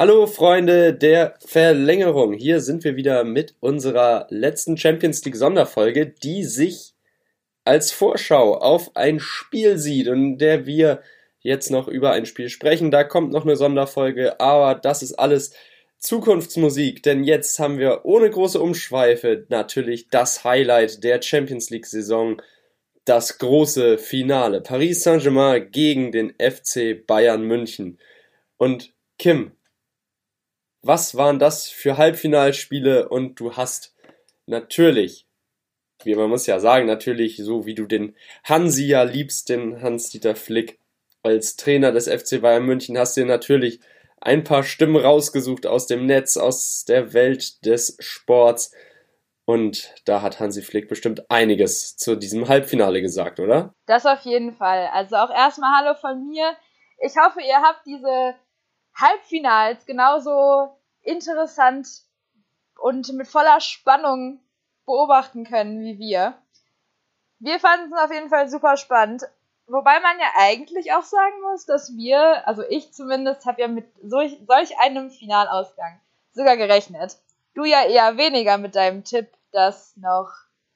Hallo Freunde der Verlängerung. Hier sind wir wieder mit unserer letzten Champions League Sonderfolge, die sich als Vorschau auf ein Spiel sieht und der wir jetzt noch über ein Spiel sprechen. Da kommt noch eine Sonderfolge, aber das ist alles Zukunftsmusik, denn jetzt haben wir ohne große Umschweife natürlich das Highlight der Champions League Saison, das große Finale. Paris Saint-Germain gegen den FC Bayern München. Und Kim, was waren das für Halbfinalspiele und du hast natürlich, wie man muss ja sagen, natürlich, so wie du den Hansi ja liebst, den Hans-Dieter Flick als Trainer des FC Bayern München, hast du natürlich ein paar Stimmen rausgesucht aus dem Netz, aus der Welt des Sports. Und da hat Hansi Flick bestimmt einiges zu diesem Halbfinale gesagt, oder? Das auf jeden Fall. Also auch erstmal Hallo von mir. Ich hoffe, ihr habt diese Halbfinals genauso interessant und mit voller Spannung beobachten können wie wir. Wir fanden es auf jeden Fall super spannend. Wobei man ja eigentlich auch sagen muss, dass wir, also ich zumindest, habe ja mit solch, solch einem Finalausgang sogar gerechnet. Du ja eher weniger mit deinem Tipp, dass noch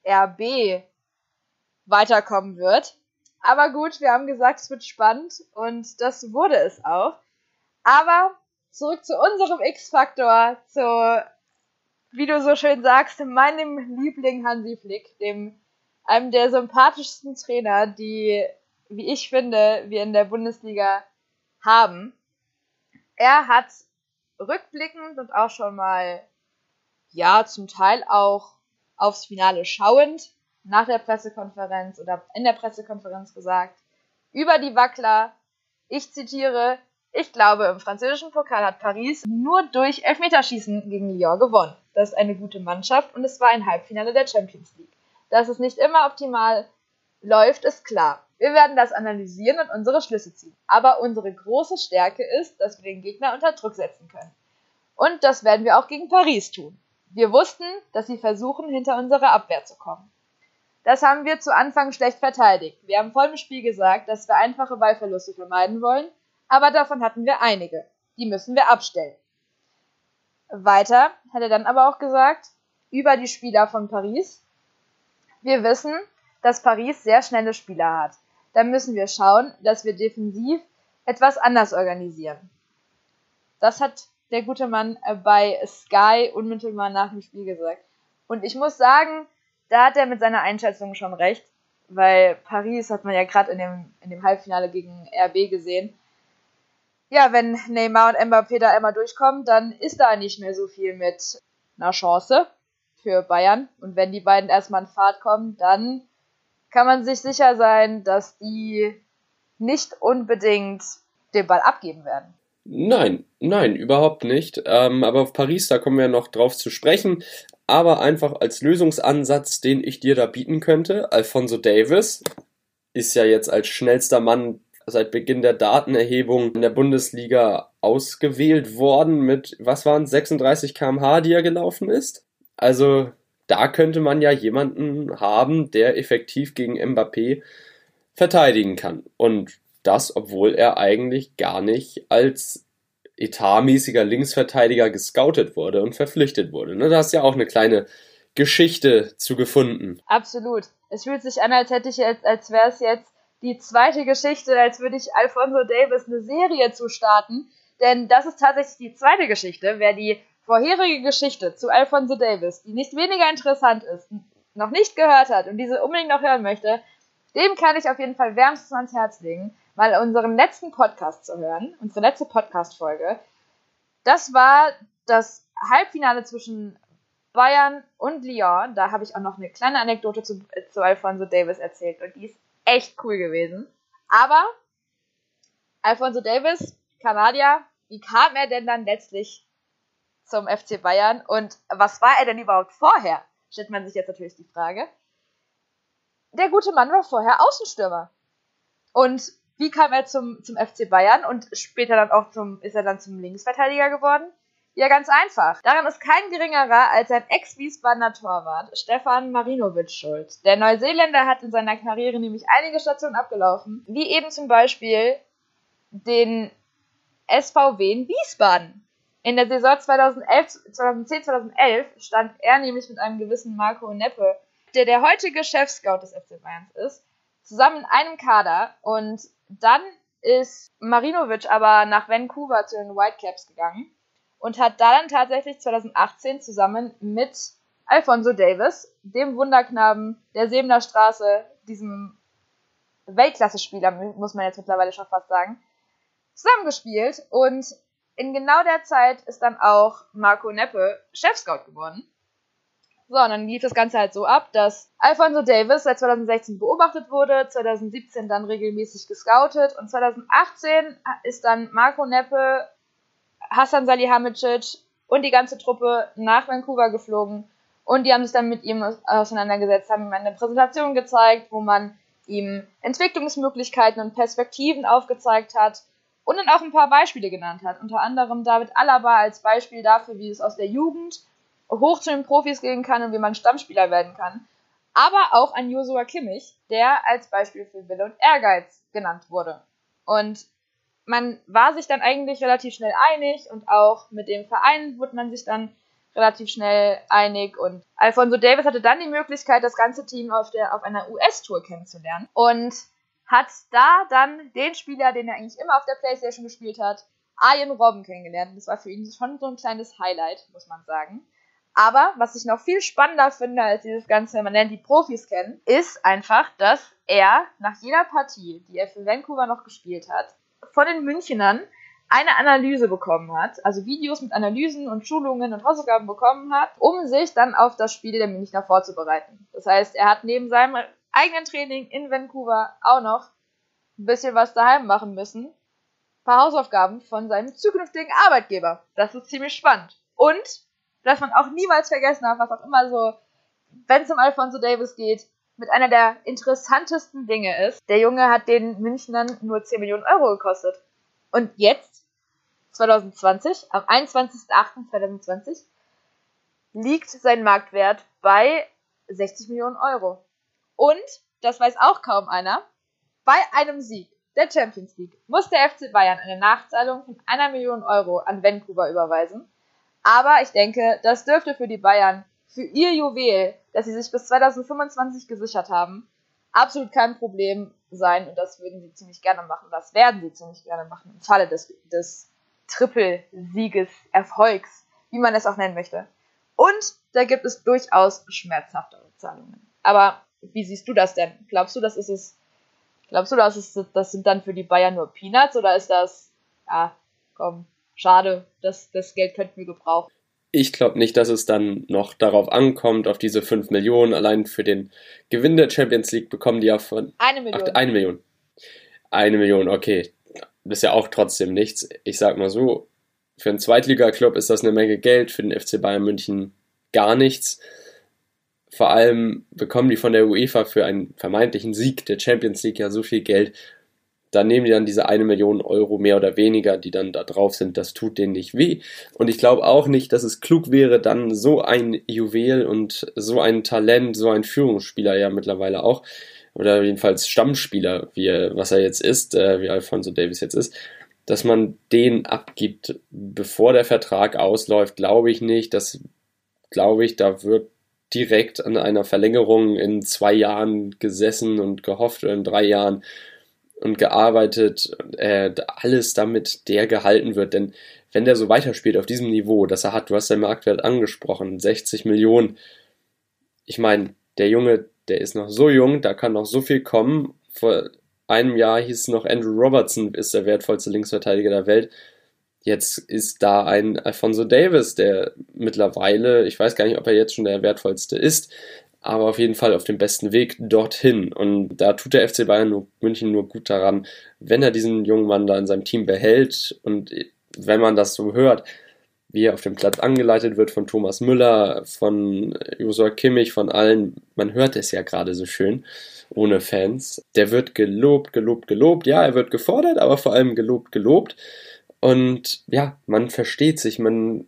RB weiterkommen wird. Aber gut, wir haben gesagt, es wird spannend und das wurde es auch. Aber zurück zu unserem X-Faktor, zu, wie du so schön sagst, meinem Liebling Hansi Flick, dem einem der sympathischsten Trainer, die, wie ich finde, wir in der Bundesliga haben. Er hat rückblickend und auch schon mal, ja, zum Teil auch aufs Finale schauend, nach der Pressekonferenz oder in der Pressekonferenz gesagt, über die Wackler, ich zitiere, ich glaube, im französischen Pokal hat Paris nur durch Elfmeterschießen gegen Lyon gewonnen. Das ist eine gute Mannschaft und es war ein Halbfinale der Champions League. Dass es nicht immer optimal läuft, ist klar. Wir werden das analysieren und unsere Schlüsse ziehen. Aber unsere große Stärke ist, dass wir den Gegner unter Druck setzen können. Und das werden wir auch gegen Paris tun. Wir wussten, dass sie versuchen, hinter unsere Abwehr zu kommen. Das haben wir zu Anfang schlecht verteidigt. Wir haben voll im Spiel gesagt, dass wir einfache Ballverluste vermeiden wollen aber davon hatten wir einige. Die müssen wir abstellen. Weiter hat er dann aber auch gesagt, über die Spieler von Paris. Wir wissen, dass Paris sehr schnelle Spieler hat. Da müssen wir schauen, dass wir defensiv etwas anders organisieren. Das hat der gute Mann bei Sky unmittelbar nach dem Spiel gesagt. Und ich muss sagen, da hat er mit seiner Einschätzung schon recht, weil Paris hat man ja gerade in dem, in dem Halbfinale gegen RB gesehen, ja, wenn Neymar und Mbappé da einmal durchkommen, dann ist da nicht mehr so viel mit einer Chance für Bayern. Und wenn die beiden erstmal in Fahrt kommen, dann kann man sich sicher sein, dass die nicht unbedingt den Ball abgeben werden. Nein, nein, überhaupt nicht. Ähm, aber auf Paris, da kommen wir noch drauf zu sprechen. Aber einfach als Lösungsansatz, den ich dir da bieten könnte, Alfonso Davis ist ja jetzt als schnellster Mann seit Beginn der Datenerhebung in der Bundesliga ausgewählt worden mit, was waren 36 kmh, die er gelaufen ist. Also da könnte man ja jemanden haben, der effektiv gegen Mbappé verteidigen kann. Und das, obwohl er eigentlich gar nicht als etatmäßiger Linksverteidiger gescoutet wurde und verpflichtet wurde. Ne, da hast du ja auch eine kleine Geschichte zu gefunden. Absolut. Es fühlt sich an, als hätte ich jetzt, als wäre es jetzt die zweite Geschichte, als würde ich Alfonso Davis eine Serie zu starten. Denn das ist tatsächlich die zweite Geschichte. Wer die vorherige Geschichte zu Alfonso Davis, die nicht weniger interessant ist, noch nicht gehört hat und diese unbedingt noch hören möchte, dem kann ich auf jeden Fall wärmstens ans Herz legen, mal unseren letzten Podcast zu hören, unsere letzte Podcast-Folge. Das war das Halbfinale zwischen Bayern und Lyon. Da habe ich auch noch eine kleine Anekdote zu, zu Alfonso Davis erzählt und die ist echt cool gewesen. Aber Alfonso Davis, Kanadier, wie kam er denn dann letztlich zum FC Bayern und was war er denn überhaupt vorher? Stellt man sich jetzt natürlich die Frage. Der gute Mann war vorher Außenstürmer. Und wie kam er zum, zum FC Bayern und später dann auch zum, ist er dann zum Linksverteidiger geworden? Ja, ganz einfach. Daran ist kein geringerer als ein Ex-Wiesbadener Torwart, Stefan Marinovic, schuld. Der Neuseeländer hat in seiner Karriere nämlich einige Stationen abgelaufen, wie eben zum Beispiel den SVW in Wiesbaden. In der Saison 2011, 2010, 2011 stand er nämlich mit einem gewissen Marco Neppe, der der heutige Chef-Scout des FC Bayerns ist, zusammen in einem Kader und dann ist Marinovic aber nach Vancouver zu den Whitecaps gegangen und hat da dann tatsächlich 2018 zusammen mit Alfonso Davis, dem Wunderknaben der Sebener Straße, diesem Weltklasse-Spieler, muss man jetzt mittlerweile schon fast sagen, zusammengespielt und in genau der Zeit ist dann auch Marco Neppe Chef-Scout geworden. So, und dann lief das Ganze halt so ab, dass Alfonso Davis seit 2016 beobachtet wurde, 2017 dann regelmäßig gescoutet und 2018 ist dann Marco Neppe, Hassan Salihamidzic und die ganze Truppe nach Vancouver geflogen und die haben sich dann mit ihm auseinandergesetzt, haben ihm eine Präsentation gezeigt, wo man ihm Entwicklungsmöglichkeiten und Perspektiven aufgezeigt hat und dann auch ein paar Beispiele genannt hat. Unter anderem David Alaba als Beispiel dafür, wie es aus der Jugend hoch zu den Profis gehen kann und wie man Stammspieler werden kann. Aber auch an Joshua Kimmich, der als Beispiel für Wille und Ehrgeiz genannt wurde. Und man war sich dann eigentlich relativ schnell einig und auch mit dem Verein wurde man sich dann relativ schnell einig und Alfonso Davis hatte dann die Möglichkeit, das ganze Team auf, der, auf einer US-Tour kennenzulernen und hat da dann den Spieler, den er eigentlich immer auf der Playstation gespielt hat, Arjen Robben kennengelernt. Das war für ihn schon so ein kleines Highlight, muss man sagen. Aber was ich noch viel spannender finde als dieses ganze, man nennt die Profis kennen, ist einfach, dass er nach jeder Partie, die er für Vancouver noch gespielt hat, von den Münchenern eine Analyse bekommen hat, also Videos mit Analysen und Schulungen und Hausaufgaben bekommen hat, um sich dann auf das Spiel der Münchner vorzubereiten. Das heißt, er hat neben seinem eigenen Training in Vancouver auch noch ein bisschen was daheim machen müssen. Ein paar Hausaufgaben von seinem zukünftigen Arbeitgeber. Das ist ziemlich spannend. Und dass man auch niemals vergessen hat, was auch immer so, wenn es um Alfonso Davis geht, mit einer der interessantesten Dinge ist. Der Junge hat den Münchnern nur 10 Millionen Euro gekostet. Und jetzt, 2020, am 21.08.2020, liegt sein Marktwert bei 60 Millionen Euro. Und, das weiß auch kaum einer, bei einem Sieg der Champions League muss der FC Bayern eine Nachzahlung von einer Million Euro an Vancouver überweisen. Aber ich denke, das dürfte für die Bayern, für ihr Juwel, das sie sich bis 2025 gesichert haben, absolut kein Problem sein. Und das würden sie ziemlich gerne machen. Das werden sie ziemlich gerne machen im Falle des, des Trippelsieges, Erfolgs, wie man es auch nennen möchte. Und da gibt es durchaus schmerzhaftere Zahlungen. Aber wie siehst du das denn? Glaubst du, das ist es, glaubst du, das ist, das sind dann für die Bayern nur Peanuts oder ist das, ja, komm, schade, das, das Geld könnten wir gebrauchen. Ich glaube nicht, dass es dann noch darauf ankommt, auf diese 5 Millionen. Allein für den Gewinn der Champions League bekommen die ja von. Eine Million. Ach, eine Million. Eine Million, okay. Das ist ja auch trotzdem nichts. Ich sag mal so, für einen Zweitliga-Club ist das eine Menge Geld, für den FC Bayern München gar nichts. Vor allem bekommen die von der UEFA für einen vermeintlichen Sieg der Champions League ja so viel Geld da nehmen die dann diese eine Million Euro mehr oder weniger, die dann da drauf sind, das tut denen nicht weh. Und ich glaube auch nicht, dass es klug wäre, dann so ein Juwel und so ein Talent, so ein Führungsspieler ja mittlerweile auch, oder jedenfalls Stammspieler, wie er, was er jetzt ist, äh, wie Alfonso Davis jetzt ist, dass man den abgibt, bevor der Vertrag ausläuft, glaube ich nicht. Das glaube ich, da wird direkt an einer Verlängerung in zwei Jahren gesessen und gehofft, oder in drei Jahren und gearbeitet, äh, alles damit der gehalten wird. Denn wenn der so weiterspielt auf diesem Niveau, das er hat, du hast den Marktwert angesprochen, 60 Millionen. Ich meine, der Junge, der ist noch so jung, da kann noch so viel kommen. Vor einem Jahr hieß noch, Andrew Robertson ist der wertvollste Linksverteidiger der Welt. Jetzt ist da ein Alfonso Davis, der mittlerweile, ich weiß gar nicht, ob er jetzt schon der wertvollste ist, aber auf jeden Fall auf dem besten Weg dorthin. Und da tut der FC Bayern München nur gut daran, wenn er diesen jungen Mann da in seinem Team behält und wenn man das so hört, wie er auf dem Platz angeleitet wird von Thomas Müller, von Josua Kimmich, von allen, man hört es ja gerade so schön, ohne Fans. Der wird gelobt, gelobt, gelobt. Ja, er wird gefordert, aber vor allem gelobt, gelobt. Und ja, man versteht sich, man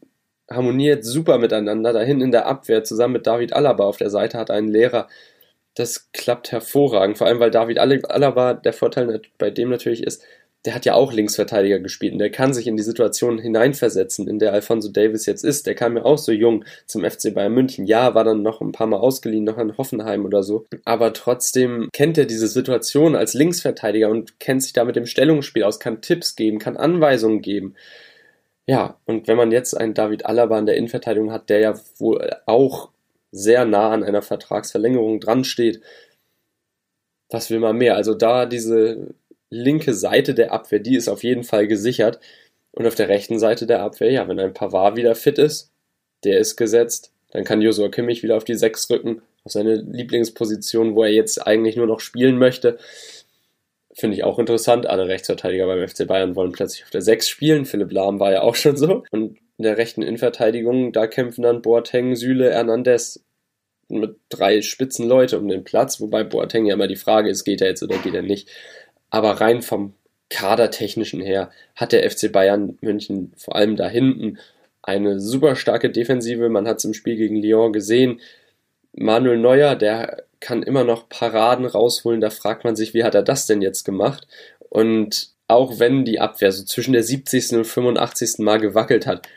harmoniert super miteinander. Dahin in der Abwehr zusammen mit David Alaba auf der Seite hat einen Lehrer. Das klappt hervorragend, vor allem weil David Alaba, der Vorteil bei dem natürlich ist, der hat ja auch Linksverteidiger gespielt und der kann sich in die Situation hineinversetzen, in der Alfonso Davis jetzt ist. Der kam ja auch so jung zum FC Bayern München. Ja, war dann noch ein paar Mal ausgeliehen, noch an Hoffenheim oder so. Aber trotzdem kennt er diese Situation als Linksverteidiger und kennt sich da mit dem Stellungsspiel aus, kann Tipps geben, kann Anweisungen geben. Ja, und wenn man jetzt einen David Alaba in der Innenverteidigung hat, der ja wohl auch sehr nah an einer Vertragsverlängerung dran steht, was will man mehr? Also da diese linke Seite der Abwehr, die ist auf jeden Fall gesichert. Und auf der rechten Seite der Abwehr, ja, wenn ein Pavard wieder fit ist, der ist gesetzt, dann kann Josua Kimmich wieder auf die Sechs rücken, auf seine Lieblingsposition, wo er jetzt eigentlich nur noch spielen möchte. Finde ich auch interessant. Alle Rechtsverteidiger beim FC Bayern wollen plötzlich auf der Sechs spielen. Philipp Lahm war ja auch schon so. Und in der rechten Innenverteidigung, da kämpfen dann Boateng, Süle, Hernandez mit drei spitzen Leute um den Platz, wobei Boateng ja immer die Frage ist, geht er jetzt oder geht er nicht. Aber rein vom kadertechnischen her hat der FC Bayern München vor allem da hinten eine super starke Defensive. Man hat es im Spiel gegen Lyon gesehen. Manuel Neuer, der kann immer noch Paraden rausholen. Da fragt man sich, wie hat er das denn jetzt gemacht? Und auch wenn die Abwehr so zwischen der 70. und 85. Mal gewackelt hat,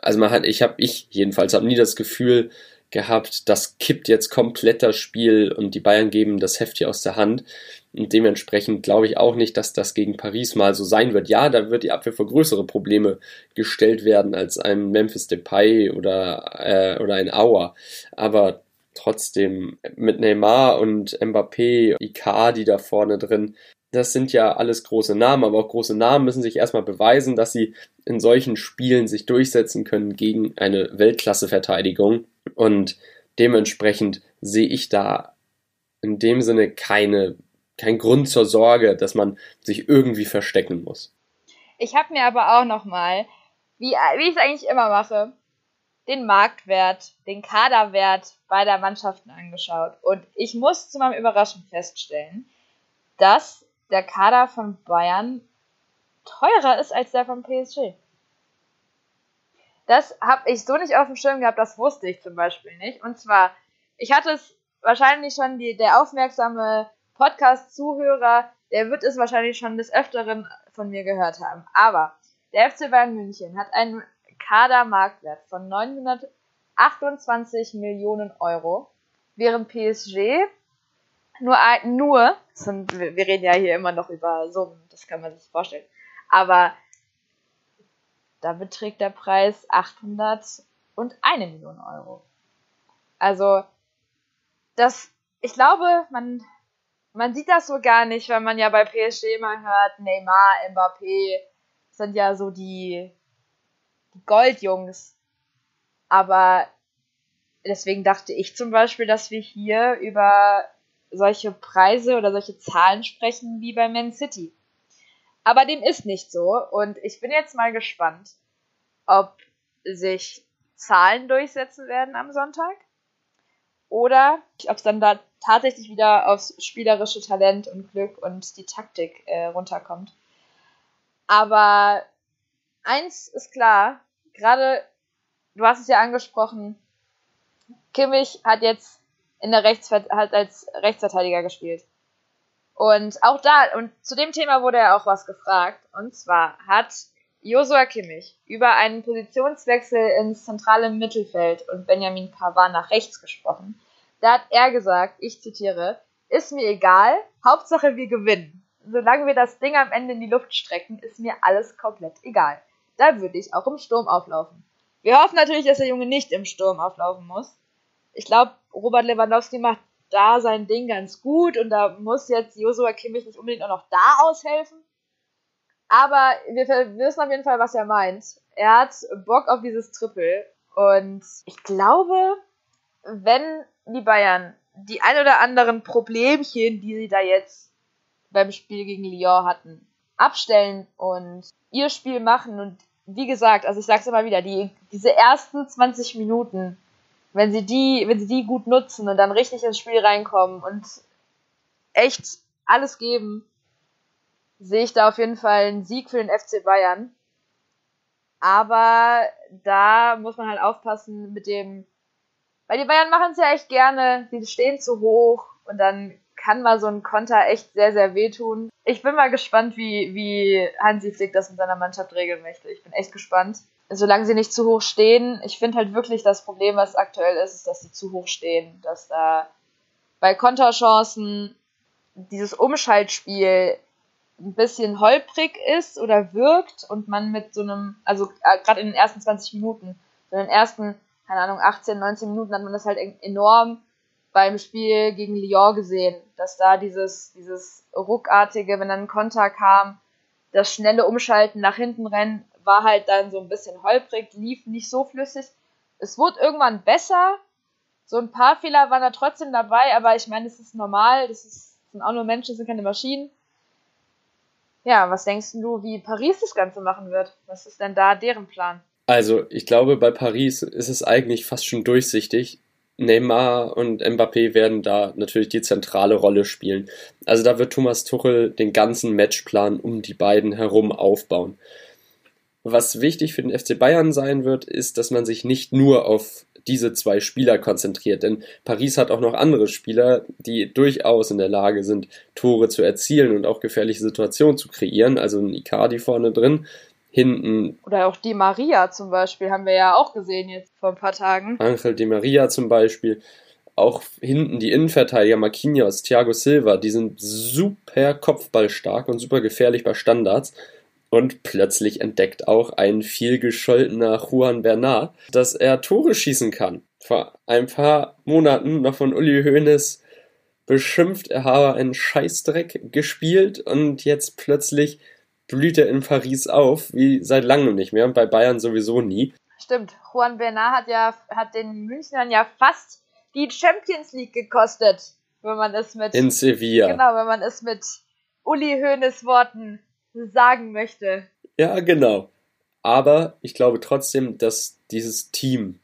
also man hat, ich habe, ich jedenfalls habe nie das Gefühl gehabt, das kippt jetzt komplett das Spiel und die Bayern geben das Heft hier aus der Hand. Und dementsprechend glaube ich auch nicht, dass das gegen Paris mal so sein wird. Ja, da wird die Abwehr vor größere Probleme gestellt werden als ein Memphis Depay oder, äh, oder ein Auer. Aber trotzdem mit Neymar und Mbappé, Icardi da vorne drin, das sind ja alles große Namen, aber auch große Namen müssen sich erstmal beweisen, dass sie in solchen Spielen sich durchsetzen können gegen eine Weltklasse-Verteidigung. Und dementsprechend sehe ich da in dem Sinne keine kein Grund zur Sorge, dass man sich irgendwie verstecken muss. Ich habe mir aber auch nochmal, wie, wie ich es eigentlich immer mache, den Marktwert, den Kaderwert beider Mannschaften angeschaut. Und ich muss zu meinem Überraschen feststellen, dass der Kader von Bayern teurer ist als der von PSG. Das habe ich so nicht auf dem Schirm gehabt, das wusste ich zum Beispiel nicht. Und zwar, ich hatte es wahrscheinlich schon die, der aufmerksame Podcast-Zuhörer, der wird es wahrscheinlich schon des Öfteren von mir gehört haben. Aber der FC Bayern München hat einen Kadermarktwert von 928 Millionen Euro, während PSG nur, nur sind, wir reden ja hier immer noch über Summen, das kann man sich vorstellen, aber da beträgt der Preis 801 Millionen Euro. Also, das, ich glaube, man man sieht das so gar nicht, weil man ja bei PSG mal hört, Neymar, Mbappé sind ja so die, die Goldjungs. Aber deswegen dachte ich zum Beispiel, dass wir hier über solche Preise oder solche Zahlen sprechen wie bei Man City. Aber dem ist nicht so und ich bin jetzt mal gespannt, ob sich Zahlen durchsetzen werden am Sonntag oder ob es dann da tatsächlich wieder aufs spielerische Talent und Glück und die Taktik äh, runterkommt. Aber eins ist klar, gerade, du hast es ja angesprochen, Kimmich hat jetzt in der Rechtsver hat als Rechtsverteidiger gespielt. Und auch da, und zu dem Thema wurde ja auch was gefragt. Und zwar hat Josua Kimmich über einen Positionswechsel ins zentrale Mittelfeld und Benjamin Pavard nach rechts gesprochen. Da hat er gesagt, ich zitiere, ist mir egal, Hauptsache wir gewinnen. Solange wir das Ding am Ende in die Luft strecken, ist mir alles komplett egal. Da würde ich auch im Sturm auflaufen. Wir hoffen natürlich, dass der Junge nicht im Sturm auflaufen muss. Ich glaube, Robert Lewandowski macht da sein Ding ganz gut und da muss jetzt Josua Kimmich nicht unbedingt auch noch da aushelfen. Aber wir wissen auf jeden Fall, was er meint. Er hat Bock auf dieses Triple und ich glaube, wenn die Bayern die ein oder anderen Problemchen, die sie da jetzt beim Spiel gegen Lyon hatten, abstellen und ihr Spiel machen und wie gesagt, also ich sag's immer wieder, die, diese ersten 20 Minuten, wenn sie die, wenn sie die gut nutzen und dann richtig ins Spiel reinkommen und echt alles geben, sehe ich da auf jeden Fall einen Sieg für den FC Bayern. Aber da muss man halt aufpassen mit dem weil die Bayern machen es ja echt gerne. Sie stehen zu hoch und dann kann mal so ein Konter echt sehr, sehr wehtun. Ich bin mal gespannt, wie, wie Hansi Flick das mit seiner Mannschaft regeln möchte. Ich bin echt gespannt. Solange sie nicht zu hoch stehen, ich finde halt wirklich das Problem, was aktuell ist, ist, dass sie zu hoch stehen. Dass da bei Konterchancen dieses Umschaltspiel ein bisschen holprig ist oder wirkt und man mit so einem, also äh, gerade in den ersten 20 Minuten, in den ersten, keine Ahnung, 18, 19 Minuten hat man das halt enorm beim Spiel gegen Lyon gesehen, dass da dieses, dieses ruckartige, wenn dann ein Konter kam, das schnelle Umschalten nach hinten rennen, war halt dann so ein bisschen holprig, lief nicht so flüssig. Es wurde irgendwann besser. So ein paar Fehler waren da trotzdem dabei, aber ich meine, es ist normal, das, ist, das sind auch nur Menschen, das sind keine Maschinen. Ja, was denkst du, wie Paris das Ganze machen wird? Was ist denn da deren Plan? Also, ich glaube, bei Paris ist es eigentlich fast schon durchsichtig. Neymar und Mbappé werden da natürlich die zentrale Rolle spielen. Also da wird Thomas Tuchel den ganzen Matchplan um die beiden herum aufbauen. Was wichtig für den FC Bayern sein wird, ist, dass man sich nicht nur auf diese zwei Spieler konzentriert. Denn Paris hat auch noch andere Spieler, die durchaus in der Lage sind, Tore zu erzielen und auch gefährliche Situationen zu kreieren. Also ein Icardi vorne drin, hinten. Oder auch Di Maria zum Beispiel, haben wir ja auch gesehen jetzt vor ein paar Tagen. Angel Di Maria zum Beispiel. Auch hinten die Innenverteidiger Marquinhos, Thiago Silva, die sind super kopfballstark und super gefährlich bei Standards. Und plötzlich entdeckt auch ein viel gescholtener Juan Bernard, dass er Tore schießen kann. Vor ein paar Monaten noch von Uli Hoeneß beschimpft, er habe einen Scheißdreck gespielt und jetzt plötzlich blüht er in Paris auf, wie seit langem nicht mehr und bei Bayern sowieso nie. Stimmt, Juan Bernard hat ja hat den Münchnern ja fast die Champions League gekostet, wenn man es mit in Sevilla. Genau, wenn man es mit Uli Hoeneß Worten sagen möchte. Ja, genau. Aber ich glaube trotzdem, dass dieses Team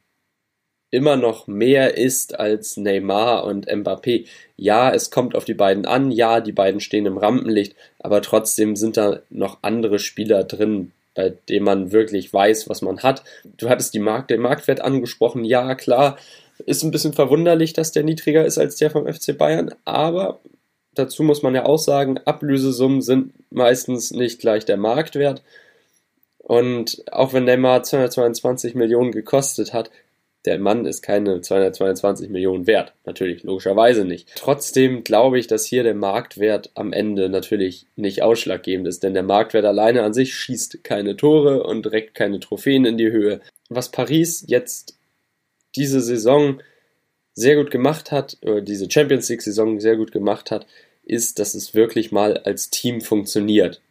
immer noch mehr ist als Neymar und Mbappé. Ja, es kommt auf die beiden an, ja, die beiden stehen im Rampenlicht, aber trotzdem sind da noch andere Spieler drin, bei denen man wirklich weiß, was man hat. Du hattest die Markt, den Marktwert angesprochen, ja, klar, ist ein bisschen verwunderlich, dass der niedriger ist als der vom FC Bayern, aber dazu muss man ja auch sagen, Ablösesummen sind meistens nicht gleich der Marktwert. Und auch wenn Neymar 222 Millionen gekostet hat, der Mann ist keine 222 Millionen wert. Natürlich, logischerweise nicht. Trotzdem glaube ich, dass hier der Marktwert am Ende natürlich nicht ausschlaggebend ist, denn der Marktwert alleine an sich schießt keine Tore und reckt keine Trophäen in die Höhe. Was Paris jetzt diese Saison sehr gut gemacht hat, oder diese Champions League Saison sehr gut gemacht hat, ist, dass es wirklich mal als Team funktioniert.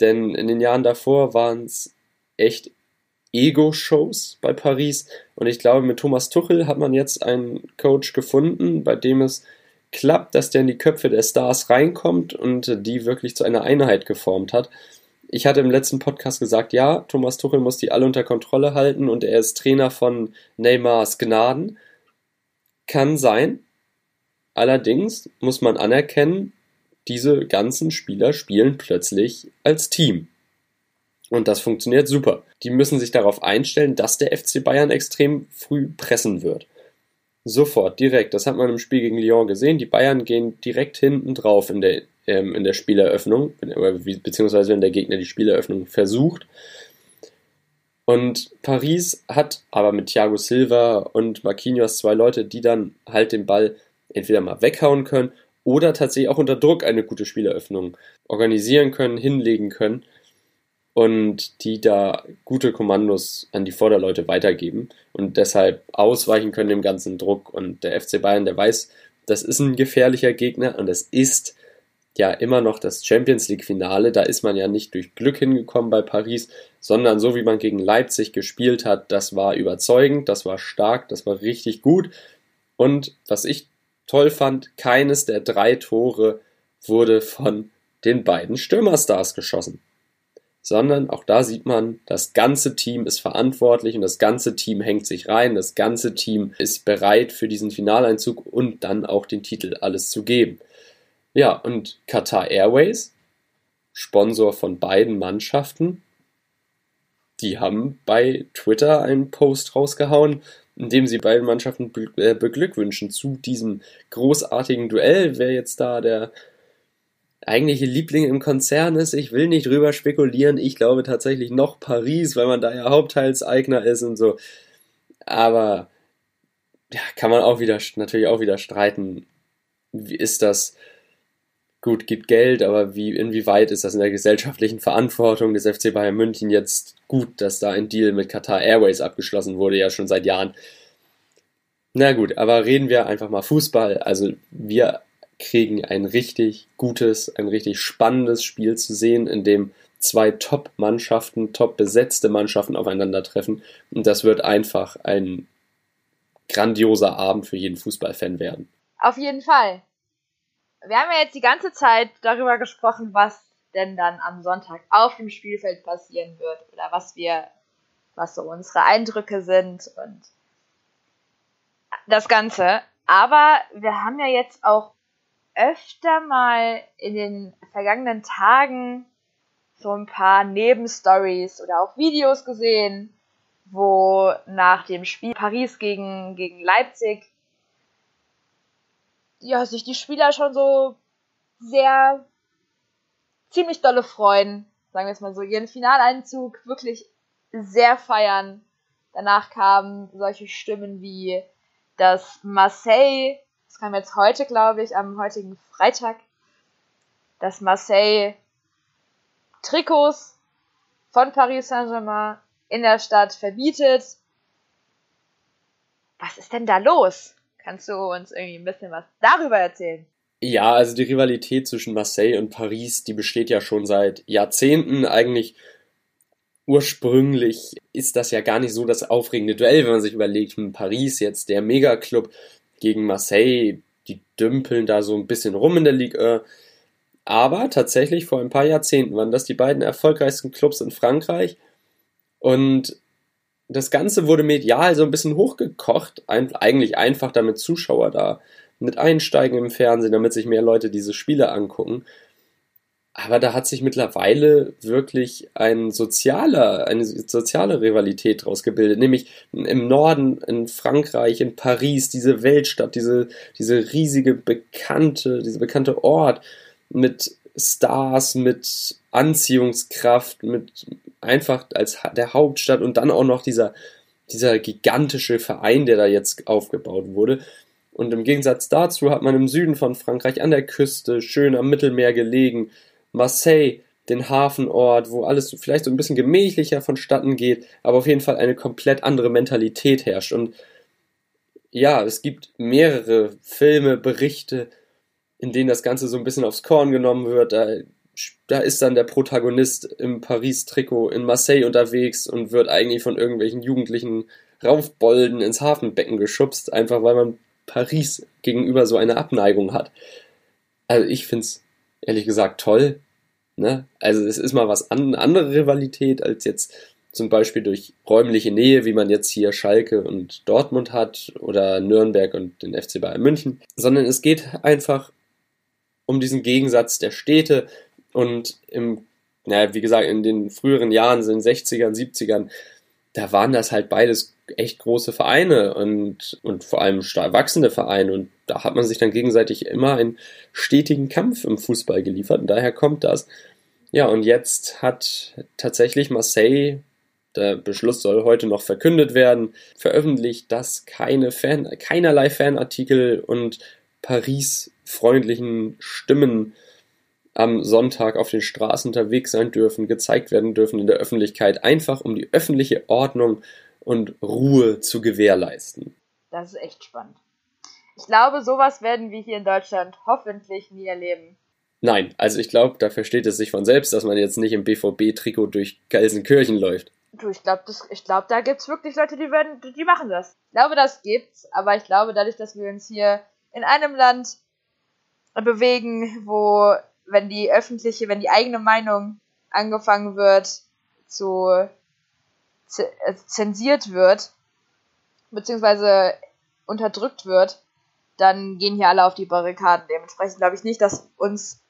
Denn in den Jahren davor waren es echt Ego-Shows bei Paris. Und ich glaube, mit Thomas Tuchel hat man jetzt einen Coach gefunden, bei dem es klappt, dass der in die Köpfe der Stars reinkommt und die wirklich zu einer Einheit geformt hat. Ich hatte im letzten Podcast gesagt, ja, Thomas Tuchel muss die alle unter Kontrolle halten und er ist Trainer von Neymars Gnaden. Kann sein. Allerdings muss man anerkennen, diese ganzen Spieler spielen plötzlich als Team. Und das funktioniert super. Die müssen sich darauf einstellen, dass der FC Bayern extrem früh pressen wird. Sofort, direkt. Das hat man im Spiel gegen Lyon gesehen. Die Bayern gehen direkt hinten drauf in der, ähm, in der Spieleröffnung, beziehungsweise wenn der Gegner die Spieleröffnung versucht. Und Paris hat aber mit Thiago Silva und Marquinhos zwei Leute, die dann halt den Ball entweder mal weghauen können oder tatsächlich auch unter Druck eine gute Spieleröffnung organisieren können, hinlegen können und die da gute Kommandos an die Vorderleute weitergeben und deshalb ausweichen können dem ganzen Druck. Und der FC Bayern, der weiß, das ist ein gefährlicher Gegner und es ist ja immer noch das Champions League Finale. Da ist man ja nicht durch Glück hingekommen bei Paris, sondern so wie man gegen Leipzig gespielt hat, das war überzeugend, das war stark, das war richtig gut. Und was ich toll fand, keines der drei Tore wurde von den beiden Stürmerstars geschossen. Sondern auch da sieht man, das ganze Team ist verantwortlich und das ganze Team hängt sich rein, das ganze Team ist bereit für diesen Finaleinzug und dann auch den Titel alles zu geben. Ja, und Qatar Airways, Sponsor von beiden Mannschaften, die haben bei Twitter einen Post rausgehauen, indem sie beiden Mannschaften äh, beglückwünschen zu diesem großartigen Duell. Wer jetzt da der eigentliche Liebling im Konzern ist, ich will nicht drüber spekulieren. Ich glaube tatsächlich noch Paris, weil man da ja Hauptteilseigner ist und so. Aber ja, kann man auch wieder natürlich auch wieder streiten. Wie ist das? Gut, gibt Geld, aber wie, inwieweit ist das in der gesellschaftlichen Verantwortung des FC Bayern München jetzt gut, dass da ein Deal mit Qatar Airways abgeschlossen wurde, ja schon seit Jahren. Na gut, aber reden wir einfach mal Fußball. Also wir kriegen ein richtig gutes, ein richtig spannendes Spiel zu sehen, in dem zwei Top-Mannschaften, top besetzte Mannschaften aufeinandertreffen. Und das wird einfach ein grandioser Abend für jeden Fußballfan werden. Auf jeden Fall wir haben ja jetzt die ganze Zeit darüber gesprochen, was denn dann am Sonntag auf dem Spielfeld passieren wird oder was wir, was so unsere Eindrücke sind und das Ganze. Aber wir haben ja jetzt auch öfter mal in den vergangenen Tagen so ein paar Nebenstories oder auch Videos gesehen, wo nach dem Spiel Paris gegen, gegen Leipzig ja, sich die Spieler schon so sehr ziemlich dolle freuen, sagen wir es mal so, ihren Finaleinzug wirklich sehr feiern. Danach kamen solche Stimmen wie, dass Marseille, das kam jetzt heute, glaube ich, am heutigen Freitag, dass Marseille Trikots von Paris Saint-Germain in der Stadt verbietet. Was ist denn da los? Kannst du uns irgendwie ein bisschen was darüber erzählen? Ja, also die Rivalität zwischen Marseille und Paris, die besteht ja schon seit Jahrzehnten. Eigentlich ursprünglich ist das ja gar nicht so das aufregende Duell, wenn man sich überlegt, hm, Paris jetzt der Megaclub gegen Marseille, die dümpeln da so ein bisschen rum in der Liga. Aber tatsächlich vor ein paar Jahrzehnten waren das die beiden erfolgreichsten Clubs in Frankreich. Und das Ganze wurde medial so ein bisschen hochgekocht, eigentlich einfach damit Zuschauer da mit einsteigen im Fernsehen, damit sich mehr Leute diese Spiele angucken. Aber da hat sich mittlerweile wirklich ein sozialer, eine soziale Rivalität draus gebildet, nämlich im Norden, in Frankreich, in Paris, diese Weltstadt, diese, diese riesige bekannte, diese bekannte Ort mit Stars, mit Anziehungskraft, mit einfach als der Hauptstadt und dann auch noch dieser, dieser gigantische Verein, der da jetzt aufgebaut wurde. Und im Gegensatz dazu hat man im Süden von Frankreich an der Küste, schön am Mittelmeer gelegen, Marseille, den Hafenort, wo alles vielleicht so ein bisschen gemächlicher vonstatten geht, aber auf jeden Fall eine komplett andere Mentalität herrscht. Und ja, es gibt mehrere Filme, Berichte, in denen das Ganze so ein bisschen aufs Korn genommen wird. Da, da ist dann der Protagonist im Paris-Trikot in Marseille unterwegs und wird eigentlich von irgendwelchen Jugendlichen Raufbolden ins Hafenbecken geschubst, einfach weil man Paris gegenüber so eine Abneigung hat. Also ich finde es ehrlich gesagt toll. Ne? Also es ist mal was an, andere Rivalität als jetzt zum Beispiel durch räumliche Nähe, wie man jetzt hier Schalke und Dortmund hat oder Nürnberg und den FC Bayern München, sondern es geht einfach um diesen Gegensatz der Städte und im, naja, wie gesagt, in den früheren Jahren, in den 60ern, 70ern, da waren das halt beides echt große Vereine und, und vor allem stark wachsende Vereine und da hat man sich dann gegenseitig immer einen stetigen Kampf im Fußball geliefert und daher kommt das. Ja, und jetzt hat tatsächlich Marseille, der Beschluss soll heute noch verkündet werden, veröffentlicht, dass keine Fan, keinerlei Fanartikel und Paris freundlichen Stimmen am Sonntag auf den Straßen unterwegs sein dürfen, gezeigt werden dürfen in der Öffentlichkeit, einfach um die öffentliche Ordnung und Ruhe zu gewährleisten. Das ist echt spannend. Ich glaube, sowas werden wir hier in Deutschland hoffentlich nie erleben. Nein, also ich glaube, da versteht es sich von selbst, dass man jetzt nicht im BVB-Trikot durch Gelsenkirchen läuft. Du, ich glaube, glaub, da gibt es wirklich Leute, die, werden, die machen das. Ich glaube, das gibt's, aber ich glaube, dadurch, dass wir uns hier in einem Land bewegen, wo, wenn die öffentliche, wenn die eigene Meinung angefangen wird zu äh, zensiert wird, beziehungsweise unterdrückt wird, dann gehen hier alle auf die Barrikaden. Dementsprechend glaube ich nicht, dass uns,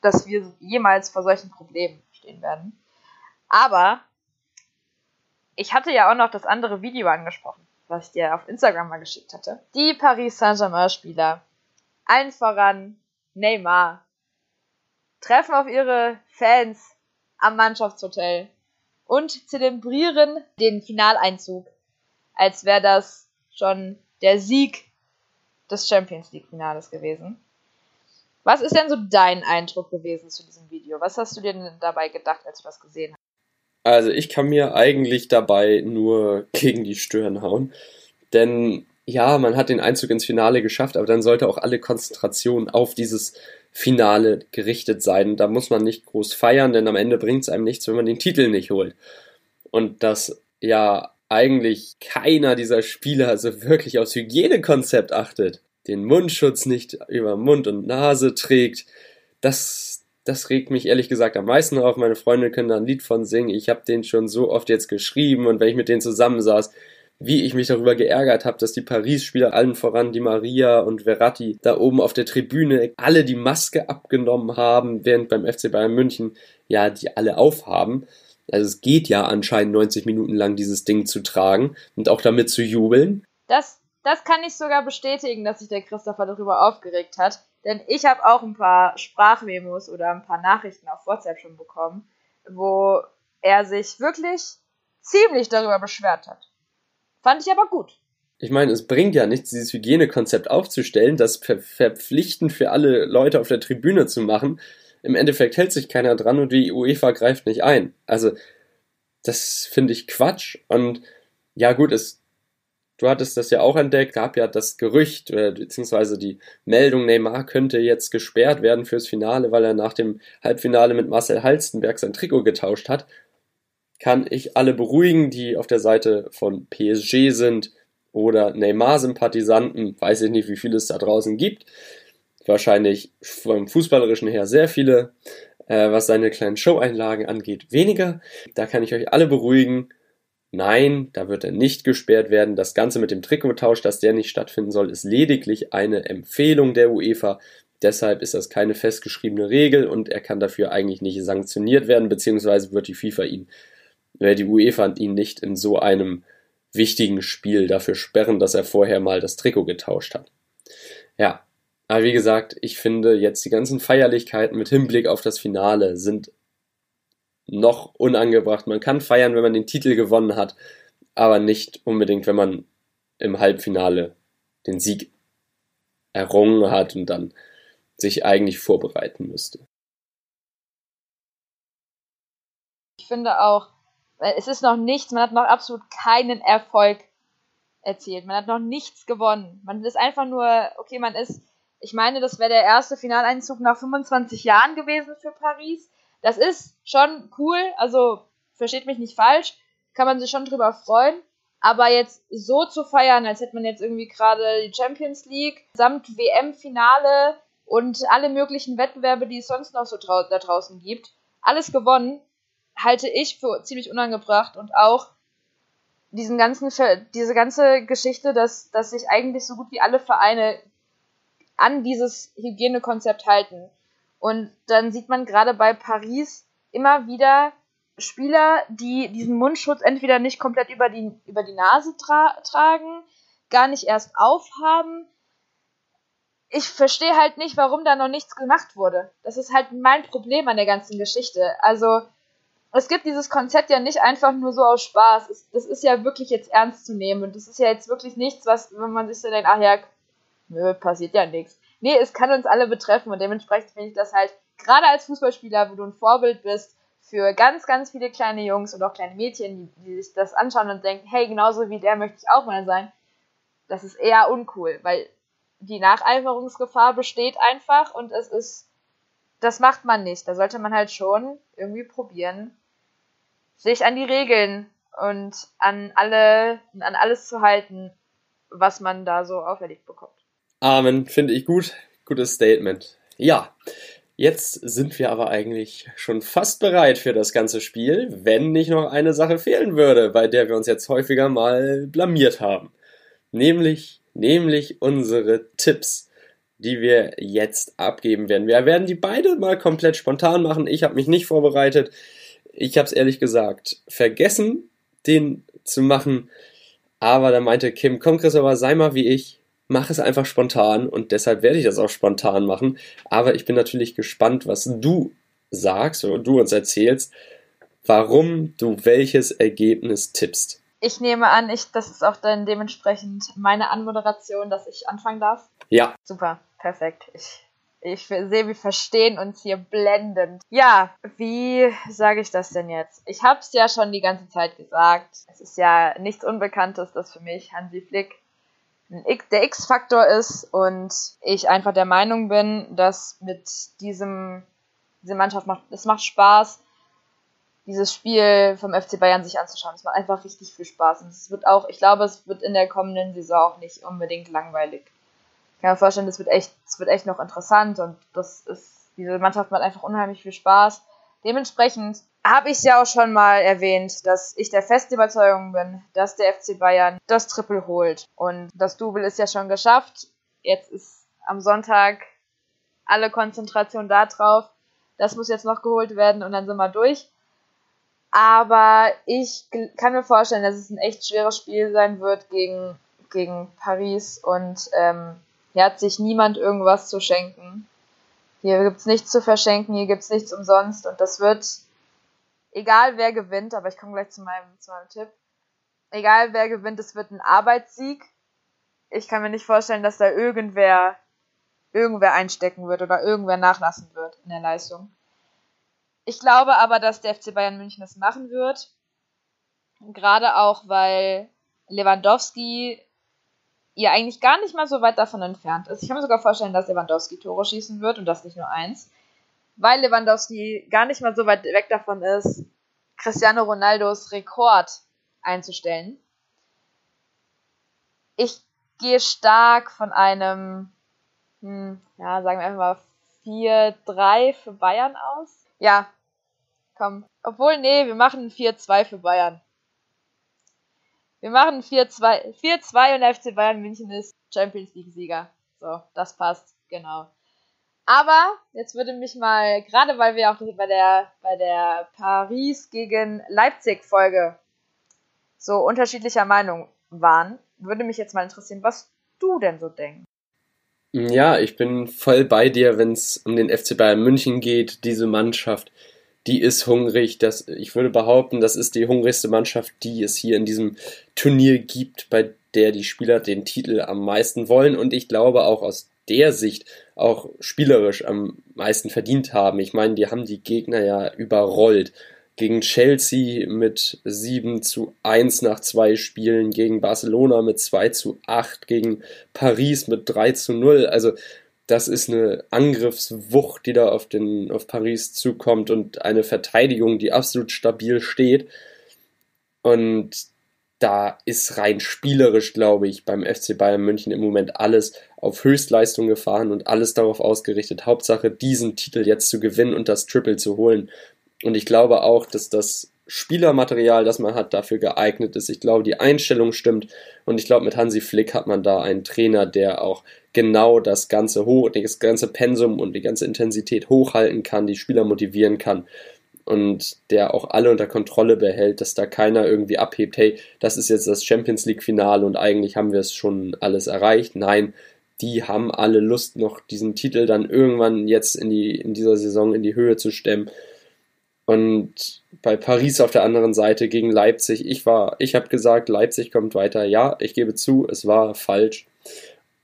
dass wir jemals vor solchen Problemen stehen werden. Aber ich hatte ja auch noch das andere Video angesprochen. was ich dir auf Instagram mal geschickt hatte. Die Paris Saint-Germain-Spieler, allen voran Neymar, treffen auf ihre Fans am Mannschaftshotel und zelebrieren den Finaleinzug, als wäre das schon der Sieg des Champions League-Finales gewesen. Was ist denn so dein Eindruck gewesen zu diesem Video? Was hast du dir denn dabei gedacht, als du das gesehen hast? Also ich kann mir eigentlich dabei nur gegen die Stirn hauen. Denn ja, man hat den Einzug ins Finale geschafft, aber dann sollte auch alle Konzentration auf dieses Finale gerichtet sein. Da muss man nicht groß feiern, denn am Ende bringt es einem nichts, wenn man den Titel nicht holt. Und dass ja eigentlich keiner dieser Spieler so wirklich aufs Hygienekonzept achtet, den Mundschutz nicht über Mund und Nase trägt, das, das regt mich ehrlich gesagt am meisten auf. Meine Freunde können da ein Lied von singen. Ich habe den schon so oft jetzt geschrieben und wenn ich mit denen zusammensaß, wie ich mich darüber geärgert habe, dass die Paris-Spieler, allen voran die Maria und Verratti, da oben auf der Tribüne alle die Maske abgenommen haben, während beim FC Bayern München ja die alle aufhaben. Also es geht ja anscheinend 90 Minuten lang dieses Ding zu tragen und auch damit zu jubeln. Das, das kann ich sogar bestätigen, dass sich der Christopher darüber aufgeregt hat. Denn ich habe auch ein paar Sprachmemos oder ein paar Nachrichten auf WhatsApp schon bekommen, wo er sich wirklich ziemlich darüber beschwert hat. Fand ich aber gut. Ich meine, es bringt ja nichts, dieses Hygienekonzept aufzustellen, das ver verpflichtend für alle Leute auf der Tribüne zu machen. Im Endeffekt hält sich keiner dran und die UEFA greift nicht ein. Also, das finde ich Quatsch. Und ja, gut, es, du hattest das ja auch entdeckt, gab ja das Gerücht, äh, beziehungsweise die Meldung, Neymar könnte jetzt gesperrt werden fürs Finale, weil er nach dem Halbfinale mit Marcel Halstenberg sein Trikot getauscht hat kann ich alle beruhigen, die auf der Seite von PSG sind oder Neymar-Sympathisanten. Weiß ich nicht, wie viele es da draußen gibt. Wahrscheinlich vom Fußballerischen her sehr viele. Äh, was seine kleinen Show-Einlagen angeht, weniger. Da kann ich euch alle beruhigen. Nein, da wird er nicht gesperrt werden. Das Ganze mit dem Trikottausch, dass der nicht stattfinden soll, ist lediglich eine Empfehlung der UEFA. Deshalb ist das keine festgeschriebene Regel und er kann dafür eigentlich nicht sanktioniert werden, beziehungsweise wird die FIFA ihn die UEFA ihn nicht in so einem wichtigen Spiel dafür sperren, dass er vorher mal das Trikot getauscht hat. Ja, aber wie gesagt, ich finde jetzt die ganzen Feierlichkeiten mit Hinblick auf das Finale sind noch unangebracht. Man kann feiern, wenn man den Titel gewonnen hat, aber nicht unbedingt, wenn man im Halbfinale den Sieg errungen hat und dann sich eigentlich vorbereiten müsste. Ich finde auch, es ist noch nichts, man hat noch absolut keinen Erfolg erzielt. Man hat noch nichts gewonnen. Man ist einfach nur, okay, man ist, ich meine, das wäre der erste Finaleinzug nach 25 Jahren gewesen für Paris. Das ist schon cool, also versteht mich nicht falsch, kann man sich schon drüber freuen. Aber jetzt so zu feiern, als hätte man jetzt irgendwie gerade die Champions League samt WM-Finale und alle möglichen Wettbewerbe, die es sonst noch so da draußen gibt, alles gewonnen, halte ich für ziemlich unangebracht und auch diesen ganzen, diese ganze Geschichte, dass, dass sich eigentlich so gut wie alle Vereine an dieses Hygienekonzept halten. Und dann sieht man gerade bei Paris immer wieder Spieler, die diesen Mundschutz entweder nicht komplett über die, über die Nase tra tragen, gar nicht erst aufhaben. Ich verstehe halt nicht, warum da noch nichts gemacht wurde. Das ist halt mein Problem an der ganzen Geschichte. Also, es gibt dieses Konzept ja nicht einfach nur so aus Spaß. das ist ja wirklich jetzt ernst zu nehmen. Und das ist ja jetzt wirklich nichts, was, wenn man sich so denkt, ach ja, nö, passiert ja nichts. Nee, es kann uns alle betreffen und dementsprechend finde ich das halt, gerade als Fußballspieler, wo du ein Vorbild bist für ganz, ganz viele kleine Jungs und auch kleine Mädchen, die, die sich das anschauen und denken, hey, genauso wie der möchte ich auch mal sein, das ist eher uncool, weil die Nacheiferungsgefahr besteht einfach und es ist, das macht man nicht. Da sollte man halt schon irgendwie probieren, sich an die Regeln und an alle, an alles zu halten, was man da so auferlegt bekommt. Amen, finde ich gut. Gutes Statement. Ja, jetzt sind wir aber eigentlich schon fast bereit für das ganze Spiel, wenn nicht noch eine Sache fehlen würde, bei der wir uns jetzt häufiger mal blamiert haben. Nämlich, nämlich unsere Tipps, die wir jetzt abgeben werden. Wir werden die beide mal komplett spontan machen. Ich habe mich nicht vorbereitet ich habe es ehrlich gesagt vergessen, den zu machen. Aber dann meinte Kim, komm Christopher, sei mal wie ich, mach es einfach spontan und deshalb werde ich das auch spontan machen. Aber ich bin natürlich gespannt, was du sagst oder du uns erzählst, warum du welches Ergebnis tippst. Ich nehme an, ich, das ist auch dann dementsprechend meine Anmoderation, dass ich anfangen darf. Ja. Super, perfekt. Ich, ich sehe, wir verstehen uns hier blendend. Ja, wie sage ich das denn jetzt? Ich habe es ja schon die ganze Zeit gesagt. Es ist ja nichts Unbekanntes, dass für mich Hansi Flick der X-Faktor ist und ich einfach der Meinung bin, dass mit diesem, diese Mannschaft macht, es macht Spaß, dieses Spiel vom FC Bayern sich anzuschauen. Es macht einfach richtig viel Spaß. Und es wird auch, ich glaube, es wird in der kommenden Saison auch nicht unbedingt langweilig. Kann mir vorstellen, es wird echt, es wird echt noch interessant und das ist, diese Mannschaft macht einfach unheimlich viel Spaß. Dementsprechend habe ich ja auch schon mal erwähnt, dass ich der festen Überzeugung bin, dass der FC Bayern das Triple holt. Und das Double ist ja schon geschafft. Jetzt ist am Sonntag alle Konzentration da drauf. Das muss jetzt noch geholt werden und dann sind wir durch. Aber ich kann mir vorstellen, dass es ein echt schweres Spiel sein wird gegen, gegen Paris und ähm, hier hat sich niemand irgendwas zu schenken. Hier gibt es nichts zu verschenken, hier gibt es nichts umsonst und das wird, egal wer gewinnt, aber ich komme gleich zu meinem, zu meinem Tipp, egal wer gewinnt, es wird ein Arbeitssieg. Ich kann mir nicht vorstellen, dass da irgendwer, irgendwer einstecken wird oder irgendwer nachlassen wird in der Leistung. Ich glaube aber, dass der FC Bayern München das machen wird. Gerade auch, weil Lewandowski ja eigentlich gar nicht mal so weit davon entfernt ist. Ich kann mir sogar vorstellen, dass Lewandowski Tore schießen wird und das nicht nur eins. Weil Lewandowski gar nicht mal so weit weg davon ist, Cristiano Ronaldos Rekord einzustellen. Ich gehe stark von einem, hm, ja, sagen wir einfach mal 4-3 für Bayern aus. Ja, Komm. Obwohl, nee, wir machen 4-2 für Bayern. Wir machen 4-2 4-2 und FC Bayern München ist Champions League-Sieger. So, das passt, genau. Aber jetzt würde mich mal, gerade weil wir auch bei der, bei der Paris gegen Leipzig-Folge so unterschiedlicher Meinung waren, würde mich jetzt mal interessieren, was du denn so denkst. Ja, ich bin voll bei dir, wenn es um den FC Bayern München geht, diese Mannschaft die ist hungrig. Das, ich würde behaupten, das ist die hungrigste Mannschaft, die es hier in diesem Turnier gibt, bei der die Spieler den Titel am meisten wollen. Und ich glaube auch aus der Sicht auch spielerisch am meisten verdient haben. Ich meine, die haben die Gegner ja überrollt. Gegen Chelsea mit 7 zu 1 nach zwei Spielen, gegen Barcelona mit 2 zu 8, gegen Paris mit 3 zu 0. Also das ist eine Angriffswucht, die da auf, den, auf Paris zukommt und eine Verteidigung, die absolut stabil steht. Und da ist rein spielerisch, glaube ich, beim FC Bayern München im Moment alles auf Höchstleistung gefahren und alles darauf ausgerichtet. Hauptsache, diesen Titel jetzt zu gewinnen und das Triple zu holen. Und ich glaube auch, dass das Spielermaterial, das man hat, dafür geeignet ist. Ich glaube, die Einstellung stimmt. Und ich glaube, mit Hansi Flick hat man da einen Trainer, der auch genau das ganze hoch, das ganze Pensum und die ganze Intensität hochhalten kann, die Spieler motivieren kann und der auch alle unter Kontrolle behält, dass da keiner irgendwie abhebt, hey, das ist jetzt das Champions League Finale und eigentlich haben wir es schon alles erreicht. Nein, die haben alle Lust noch diesen Titel dann irgendwann jetzt in die in dieser Saison in die Höhe zu stemmen. Und bei Paris auf der anderen Seite gegen Leipzig, ich war, ich habe gesagt, Leipzig kommt weiter. Ja, ich gebe zu, es war falsch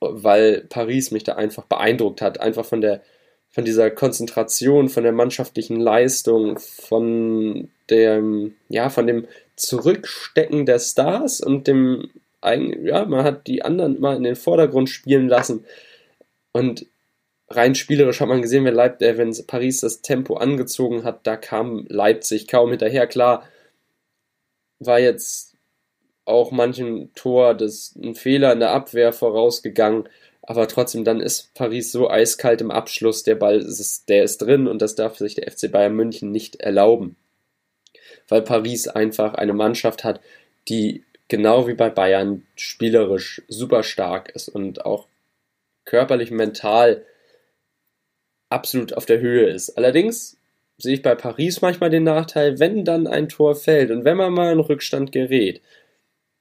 weil Paris mich da einfach beeindruckt hat, einfach von der von dieser Konzentration, von der mannschaftlichen Leistung, von dem ja, von dem Zurückstecken der Stars und dem ja, man hat die anderen mal in den Vordergrund spielen lassen. Und rein spielerisch hat man gesehen, wenn, Leip äh, wenn Paris das Tempo angezogen hat, da kam Leipzig kaum hinterher. Klar, war jetzt auch manchen Tor das ein Fehler in der Abwehr vorausgegangen. Aber trotzdem, dann ist Paris so eiskalt im Abschluss, der Ball ist, der ist drin und das darf sich der FC Bayern München nicht erlauben. Weil Paris einfach eine Mannschaft hat, die genau wie bei Bayern spielerisch super stark ist und auch körperlich, mental absolut auf der Höhe ist. Allerdings sehe ich bei Paris manchmal den Nachteil, wenn dann ein Tor fällt und wenn man mal in Rückstand gerät,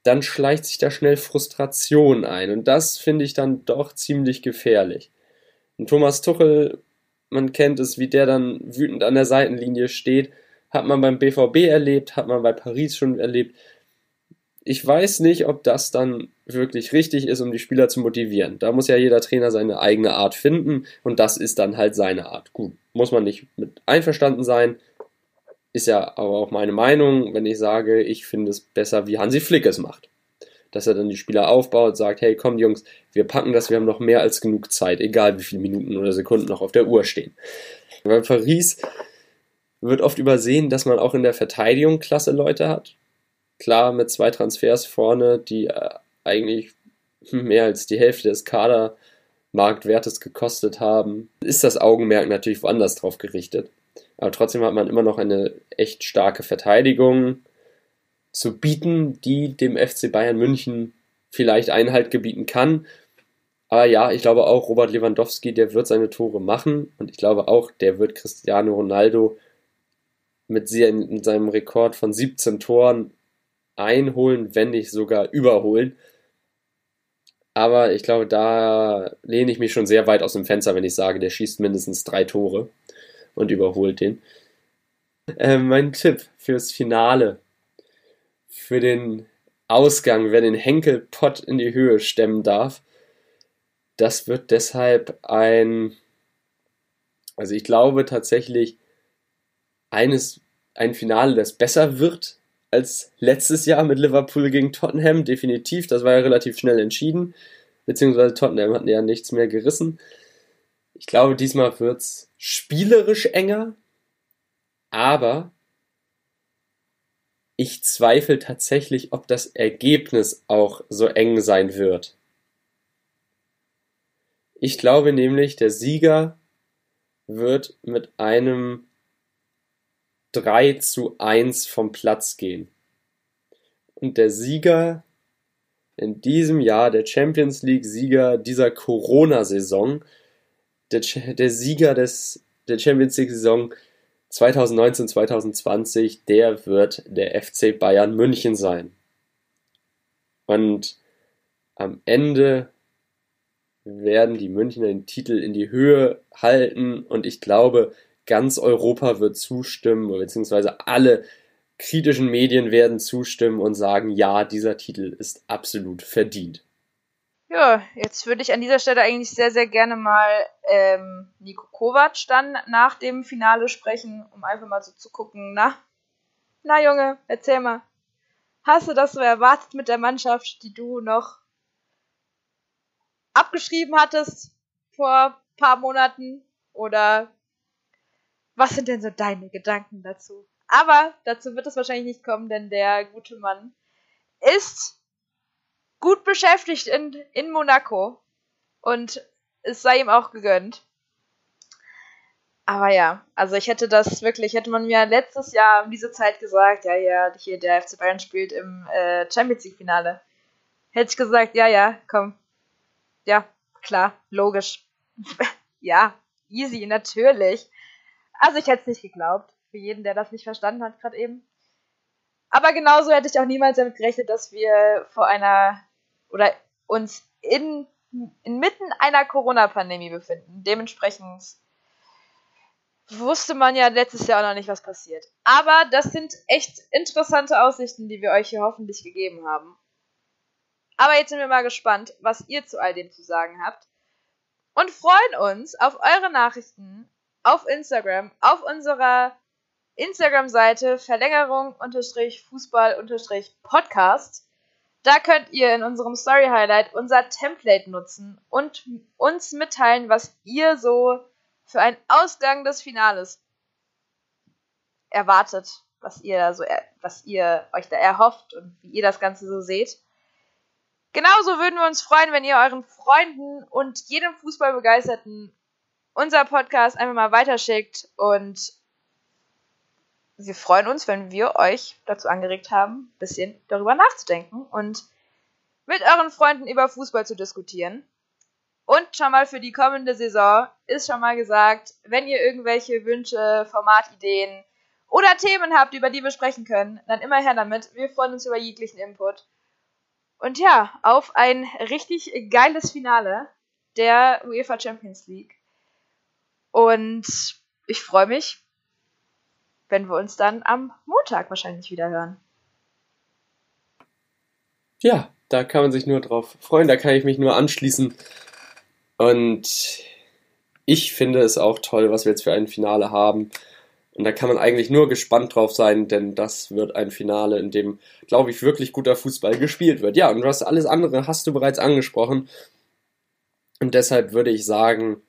dann schleicht sich da schnell Frustration ein. Und das finde ich dann doch ziemlich gefährlich. Und Thomas Tuchel, man kennt es, wie der dann wütend an der Seitenlinie steht, hat man beim BVB erlebt, hat man bei Paris schon erlebt. Ich weiß nicht, ob das dann wirklich richtig ist, um die Spieler zu motivieren. Da muss ja jeder Trainer seine eigene Art finden und das ist dann halt seine Art. Gut, muss man nicht mit einverstanden sein, ist ja aber auch meine Meinung, wenn ich sage, ich finde es besser, wie Hansi Flick es macht. Dass er dann die Spieler aufbaut, sagt, hey, komm Jungs, wir packen das, wir haben noch mehr als genug Zeit, egal wie viele Minuten oder Sekunden noch auf der Uhr stehen. Bei Paris wird oft übersehen, dass man auch in der Verteidigung klasse Leute hat. Klar, mit zwei Transfers vorne, die äh, eigentlich mehr als die Hälfte des Kadermarktwertes gekostet haben, ist das Augenmerk natürlich woanders drauf gerichtet. Aber trotzdem hat man immer noch eine echt starke Verteidigung zu bieten, die dem FC Bayern München vielleicht Einhalt gebieten kann. Aber ja, ich glaube auch, Robert Lewandowski, der wird seine Tore machen und ich glaube auch, der wird Cristiano Ronaldo mit seinem Rekord von 17 Toren einholen, wenn nicht sogar überholen. Aber ich glaube, da lehne ich mich schon sehr weit aus dem Fenster, wenn ich sage, der schießt mindestens drei Tore und überholt den. Äh, mein Tipp fürs Finale, für den Ausgang, wer den Henkelpott in die Höhe stemmen darf, das wird deshalb ein, also ich glaube tatsächlich eines, ein Finale, das besser wird als letztes Jahr mit Liverpool gegen Tottenham, definitiv. Das war ja relativ schnell entschieden, beziehungsweise Tottenham hatten ja nichts mehr gerissen. Ich glaube, diesmal wird es spielerisch enger, aber ich zweifle tatsächlich, ob das Ergebnis auch so eng sein wird. Ich glaube nämlich, der Sieger wird mit einem 3 zu 1 vom Platz gehen. Und der Sieger in diesem Jahr, der Champions League-Sieger dieser Corona-Saison, der, der Sieger des, der Champions League-Saison 2019-2020, der wird der FC Bayern München sein. Und am Ende werden die Münchner den Titel in die Höhe halten und ich glaube, ganz Europa wird zustimmen, beziehungsweise alle kritischen Medien werden zustimmen und sagen, ja, dieser Titel ist absolut verdient. Ja, jetzt würde ich an dieser Stelle eigentlich sehr, sehr gerne mal ähm, Nico Kovac dann nach dem Finale sprechen, um einfach mal so zu gucken, na, na Junge, erzähl mal. Hast du das so erwartet mit der Mannschaft, die du noch abgeschrieben hattest vor paar Monaten? Oder was sind denn so deine Gedanken dazu? Aber dazu wird es wahrscheinlich nicht kommen, denn der gute Mann ist gut beschäftigt in, in Monaco. Und es sei ihm auch gegönnt. Aber ja, also ich hätte das wirklich, hätte man mir letztes Jahr um diese Zeit gesagt, ja, ja, hier der FC Bayern spielt im äh, Champions League Finale. Hätte ich gesagt, ja, ja, komm. Ja, klar, logisch. ja, easy, natürlich. Also ich hätte es nicht geglaubt. Für jeden, der das nicht verstanden hat, gerade eben. Aber genauso hätte ich auch niemals damit gerechnet, dass wir vor einer oder uns in, inmitten einer Corona-Pandemie befinden. Dementsprechend wusste man ja letztes Jahr auch noch nicht, was passiert. Aber das sind echt interessante Aussichten, die wir euch hier hoffentlich gegeben haben. Aber jetzt sind wir mal gespannt, was ihr zu all dem zu sagen habt. Und freuen uns auf eure Nachrichten auf Instagram, auf unserer Instagram-Seite Verlängerung Fußball Podcast. Da könnt ihr in unserem Story Highlight unser Template nutzen und uns mitteilen, was ihr so für einen Ausgang des Finales erwartet, was ihr so, was ihr euch da erhofft und wie ihr das Ganze so seht. Genauso würden wir uns freuen, wenn ihr euren Freunden und jedem Fußballbegeisterten unser Podcast einfach mal weiterschickt und wir freuen uns, wenn wir euch dazu angeregt haben, ein bisschen darüber nachzudenken und mit euren Freunden über Fußball zu diskutieren. Und schon mal für die kommende Saison ist schon mal gesagt, wenn ihr irgendwelche Wünsche, Formatideen oder Themen habt, über die wir sprechen können, dann immer her damit. Wir freuen uns über jeglichen Input. Und ja, auf ein richtig geiles Finale der UEFA Champions League. Und ich freue mich, wenn wir uns dann am Montag wahrscheinlich wieder hören. Ja, da kann man sich nur drauf freuen, da kann ich mich nur anschließen. Und ich finde es auch toll, was wir jetzt für ein Finale haben. Und da kann man eigentlich nur gespannt drauf sein, denn das wird ein Finale, in dem, glaube ich, wirklich guter Fußball gespielt wird. Ja, und was alles andere hast du bereits angesprochen. Und deshalb würde ich sagen,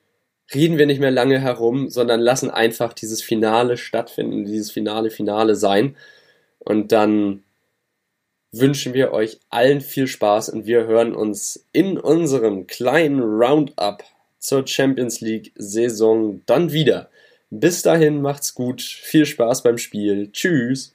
reden wir nicht mehr lange herum, sondern lassen einfach dieses Finale stattfinden, dieses Finale Finale sein. Und dann wünschen wir euch allen viel Spaß und wir hören uns in unserem kleinen Roundup zur Champions League Saison dann wieder. Bis dahin macht's gut, viel Spaß beim Spiel. Tschüss.